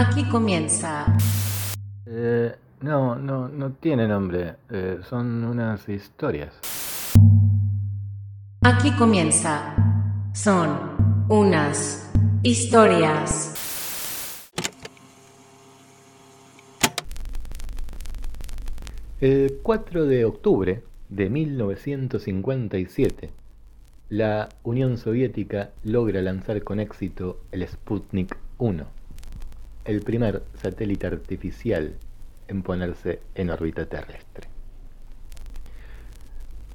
Aquí comienza. Eh, no, no, no tiene nombre. Eh, son unas historias. Aquí comienza. Son unas historias. El 4 de octubre de 1957, la Unión Soviética logra lanzar con éxito el Sputnik 1, el primer satélite artificial en ponerse en órbita terrestre.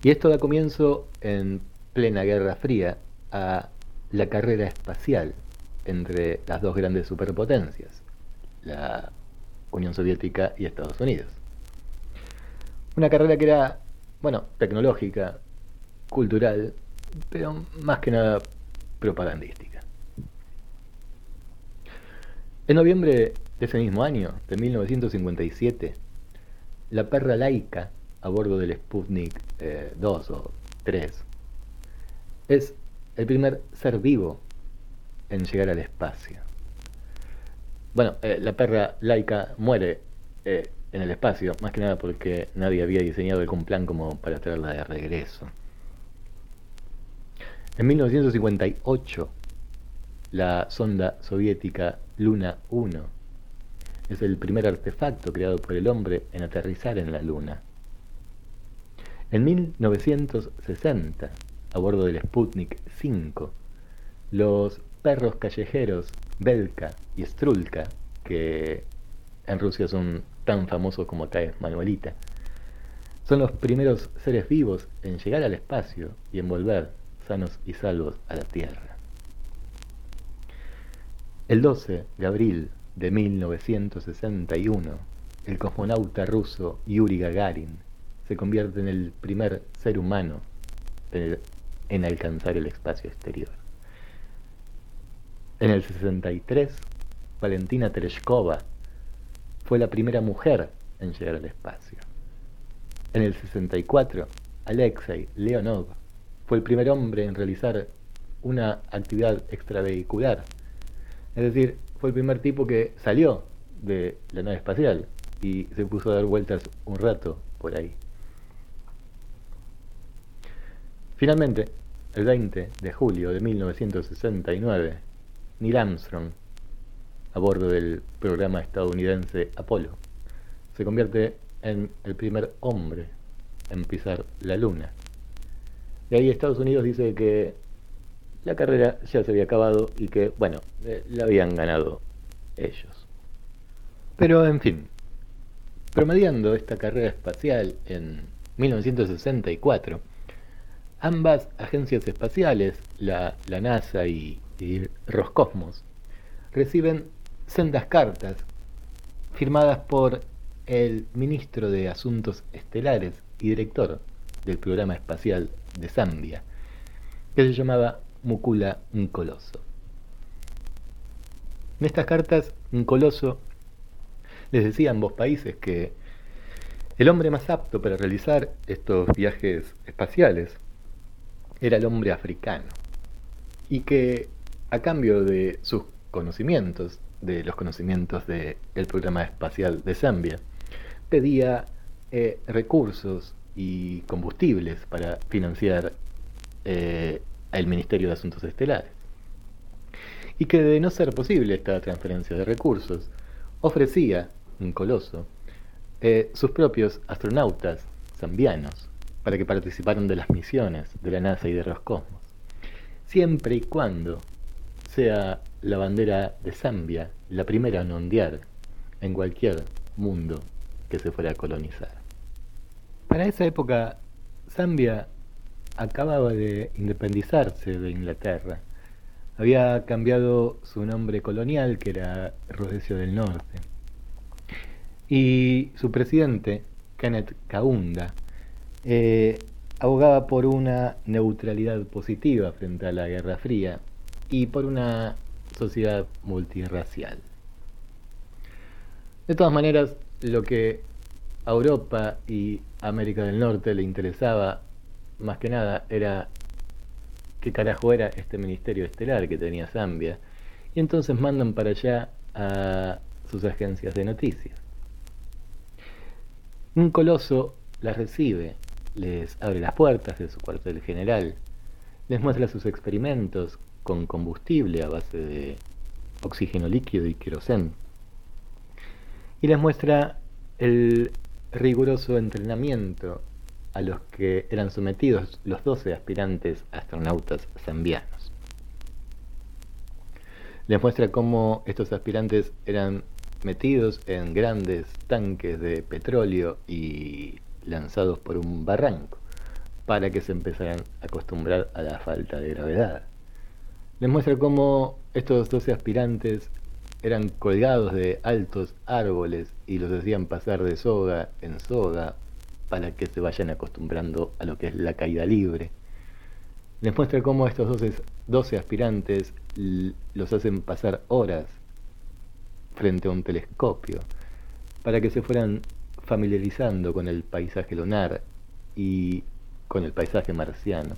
Y esto da comienzo en plena Guerra Fría a la carrera espacial entre las dos grandes superpotencias, la Unión Soviética y Estados Unidos. Una carrera que era, bueno, tecnológica, cultural, pero más que nada propagandística. En noviembre de ese mismo año, de 1957, la perra laica a bordo del Sputnik 2 eh, o 3 es el primer ser vivo en llegar al espacio. Bueno, eh, la perra laica muere eh, en el espacio, más que nada porque nadie había diseñado algún plan como para traerla de regreso. En 1958, la sonda soviética Luna 1 es el primer artefacto creado por el hombre en aterrizar en la Luna. En 1960, a bordo del Sputnik 5, los perros callejeros Belka y Strulka, que en Rusia son tan famosos como acá Manuelita. Son los primeros seres vivos en llegar al espacio y en volver sanos y salvos a la Tierra. El 12 de abril de 1961, el cosmonauta ruso Yuri Gagarin se convierte en el primer ser humano en alcanzar el espacio exterior. En el 63, Valentina Tereshkova fue la primera mujer en llegar al espacio. En el 64, Alexei Leonov fue el primer hombre en realizar una actividad extravehicular. Es decir, fue el primer tipo que salió de la nave espacial y se puso a dar vueltas un rato por ahí. Finalmente, el 20 de julio de 1969, Neil Armstrong a bordo del programa estadounidense Apolo. Se convierte en el primer hombre en pisar la luna. Y ahí Estados Unidos dice que la carrera ya se había acabado y que, bueno, eh, la habían ganado ellos. Pero, en fin, promediando esta carrera espacial en 1964, ambas agencias espaciales, la, NASA y, y Roscosmos, reciben sendas cartas firmadas por el ministro de Asuntos Estelares y director del programa espacial de Zambia, que se llamaba Mukula Nkoloso. En estas cartas, Nkoloso les decía a ambos países que el hombre más apto para realizar estos viajes espaciales era el hombre africano y que a cambio de sus conocimientos de los conocimientos del programa espacial de Zambia, pedía eh, recursos y combustibles para financiar eh, el Ministerio de Asuntos Estelares. Y que de no ser posible esta transferencia de recursos, ofrecía un coloso eh, sus propios astronautas zambianos para que participaran de las misiones de la NASA y de Roscosmos, siempre y cuando sea la bandera de Zambia la primera en ondear en cualquier mundo que se fuera a colonizar. Para esa época, Zambia acababa de independizarse de Inglaterra. Había cambiado su nombre colonial, que era Rhodesia del Norte. Y su presidente, Kenneth Kaunda, eh, abogaba por una neutralidad positiva frente a la Guerra Fría y por una sociedad multirracial. De todas maneras, lo que a Europa y América del Norte le interesaba más que nada era qué carajo era este ministerio estelar que tenía Zambia. Y entonces mandan para allá a sus agencias de noticias. Un coloso las recibe, les abre las puertas de su cuartel general, les muestra sus experimentos con combustible a base de oxígeno líquido y querosén, y les muestra el riguroso entrenamiento a los que eran sometidos los 12 aspirantes astronautas zambianos. Les muestra cómo estos aspirantes eran metidos en grandes tanques de petróleo y lanzados por un barranco para que se empezaran a acostumbrar a la falta de gravedad. Les muestra cómo estos 12 aspirantes eran colgados de altos árboles y los hacían pasar de soga en soga para que se vayan acostumbrando a lo que es la caída libre. Les muestra cómo estos 12, 12 aspirantes los hacen pasar horas frente a un telescopio para que se fueran familiarizando con el paisaje lunar y con el paisaje marciano.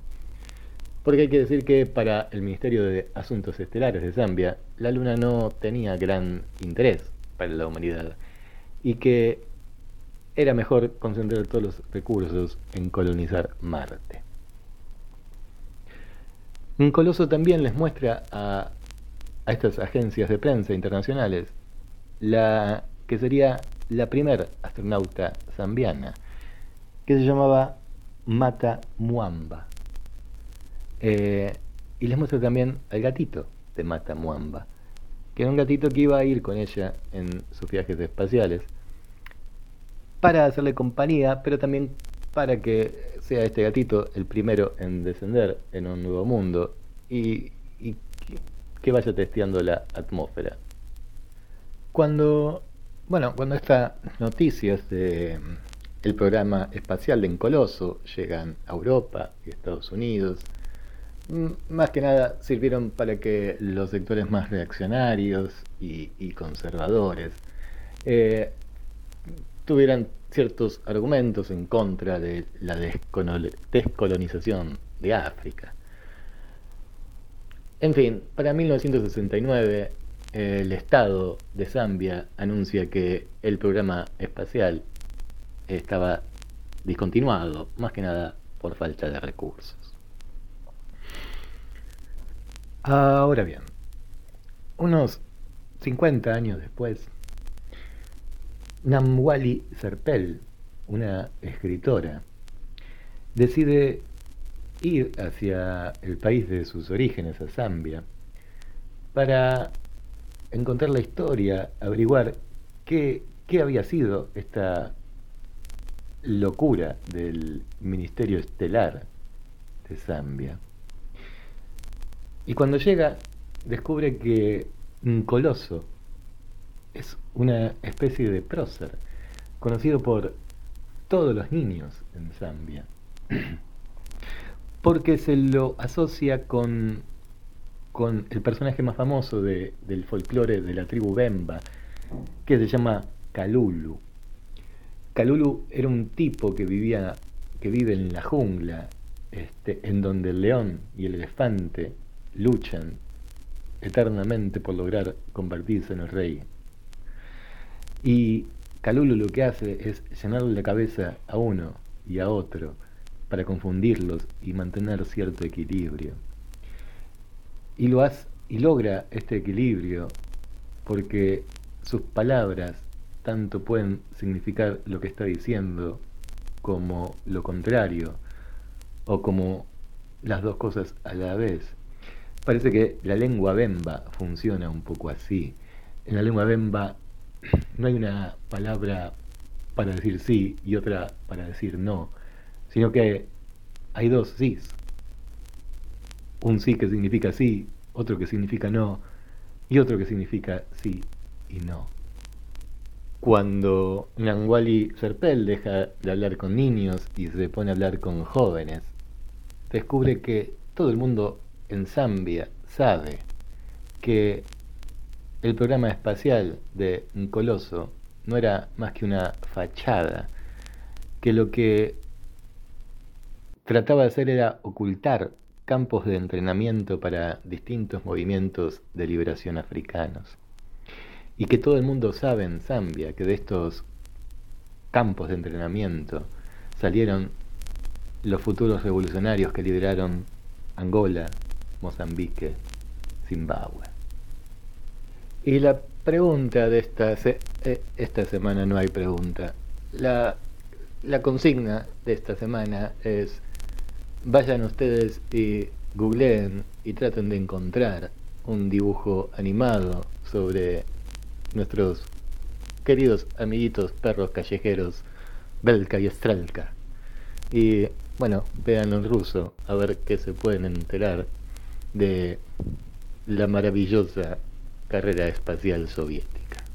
Porque hay que decir que para el Ministerio de Asuntos Estelares de Zambia, la Luna no tenía gran interés para la humanidad y que era mejor concentrar todos los recursos en colonizar Marte. Un coloso también les muestra a, estas agencias de prensa internacionales la que sería la primera astronauta zambiana, que se llamaba Mata Muamba. Eh, y les muestra también al gatito de Mata Muamba, que era un gatito que iba a ir con ella en sus viajes espaciales para hacerle compañía, pero también para que sea este gatito el primero en descender en un nuevo mundo y, que vaya testeando la atmósfera. Cuando, bueno, cuando estas noticias de el programa espacial de Encoloso llegan a Europa y Estados Unidos, más que nada sirvieron para que los sectores más reaccionarios y, conservadores eh, tuvieran ciertos argumentos en contra de la descolonización de África. En fin, para 1969 el Estado de Zambia anuncia que el programa espacial estaba discontinuado, más que nada por falta de recursos. Ahora bien, unos 50 años después, Namwali Serpel, una escritora, decide ir hacia el país de sus orígenes, a Zambia, para encontrar la historia, averiguar qué, qué había sido esta locura del Ministerio Estelar de Zambia. Y cuando llega, descubre que un coloso es una especie de prócer, conocido por todos los niños en Zambia, porque se lo asocia con, con el personaje más famoso de, del folclore de la tribu Bemba, que se llama Kalulu. Kalulu era un tipo que vivía, que vive en la jungla, este, en donde el león y el elefante luchan eternamente por lograr convertirse en el rey. Y Calulu lo que hace es llenarle la cabeza a uno y a otro para confundirlos y mantener cierto equilibrio. Y lo hace, y logra este equilibrio porque sus palabras tanto pueden significar lo que está diciendo como lo contrario o como las dos cosas a la vez. Parece que la lengua bemba funciona un poco así. En la lengua bemba no hay una palabra para decir sí y otra para decir no, sino que hay dos sís. Un sí que significa sí, otro que significa no y otro que significa sí y no. Cuando Nanguali Serpel deja de hablar con niños y se pone a hablar con jóvenes, descubre que todo el mundo en Zambia sabe que el programa espacial de Coloso no era más que una fachada, que lo que trataba de hacer era ocultar campos de entrenamiento para distintos movimientos de liberación africanos. y que todo el mundo sabe en Zambia que de estos campos de entrenamiento salieron los futuros revolucionarios que lideraron Angola, Mozambique, Zimbabue. Y la pregunta de esta, eh, esta semana no hay pregunta. La, la consigna de esta semana es vayan ustedes y googleen y traten de encontrar un dibujo animado sobre nuestros queridos amiguitos perros callejeros Belka y Strelka. Y bueno, vean en ruso a ver qué se pueden enterar de la maravillosa carrera espacial soviética.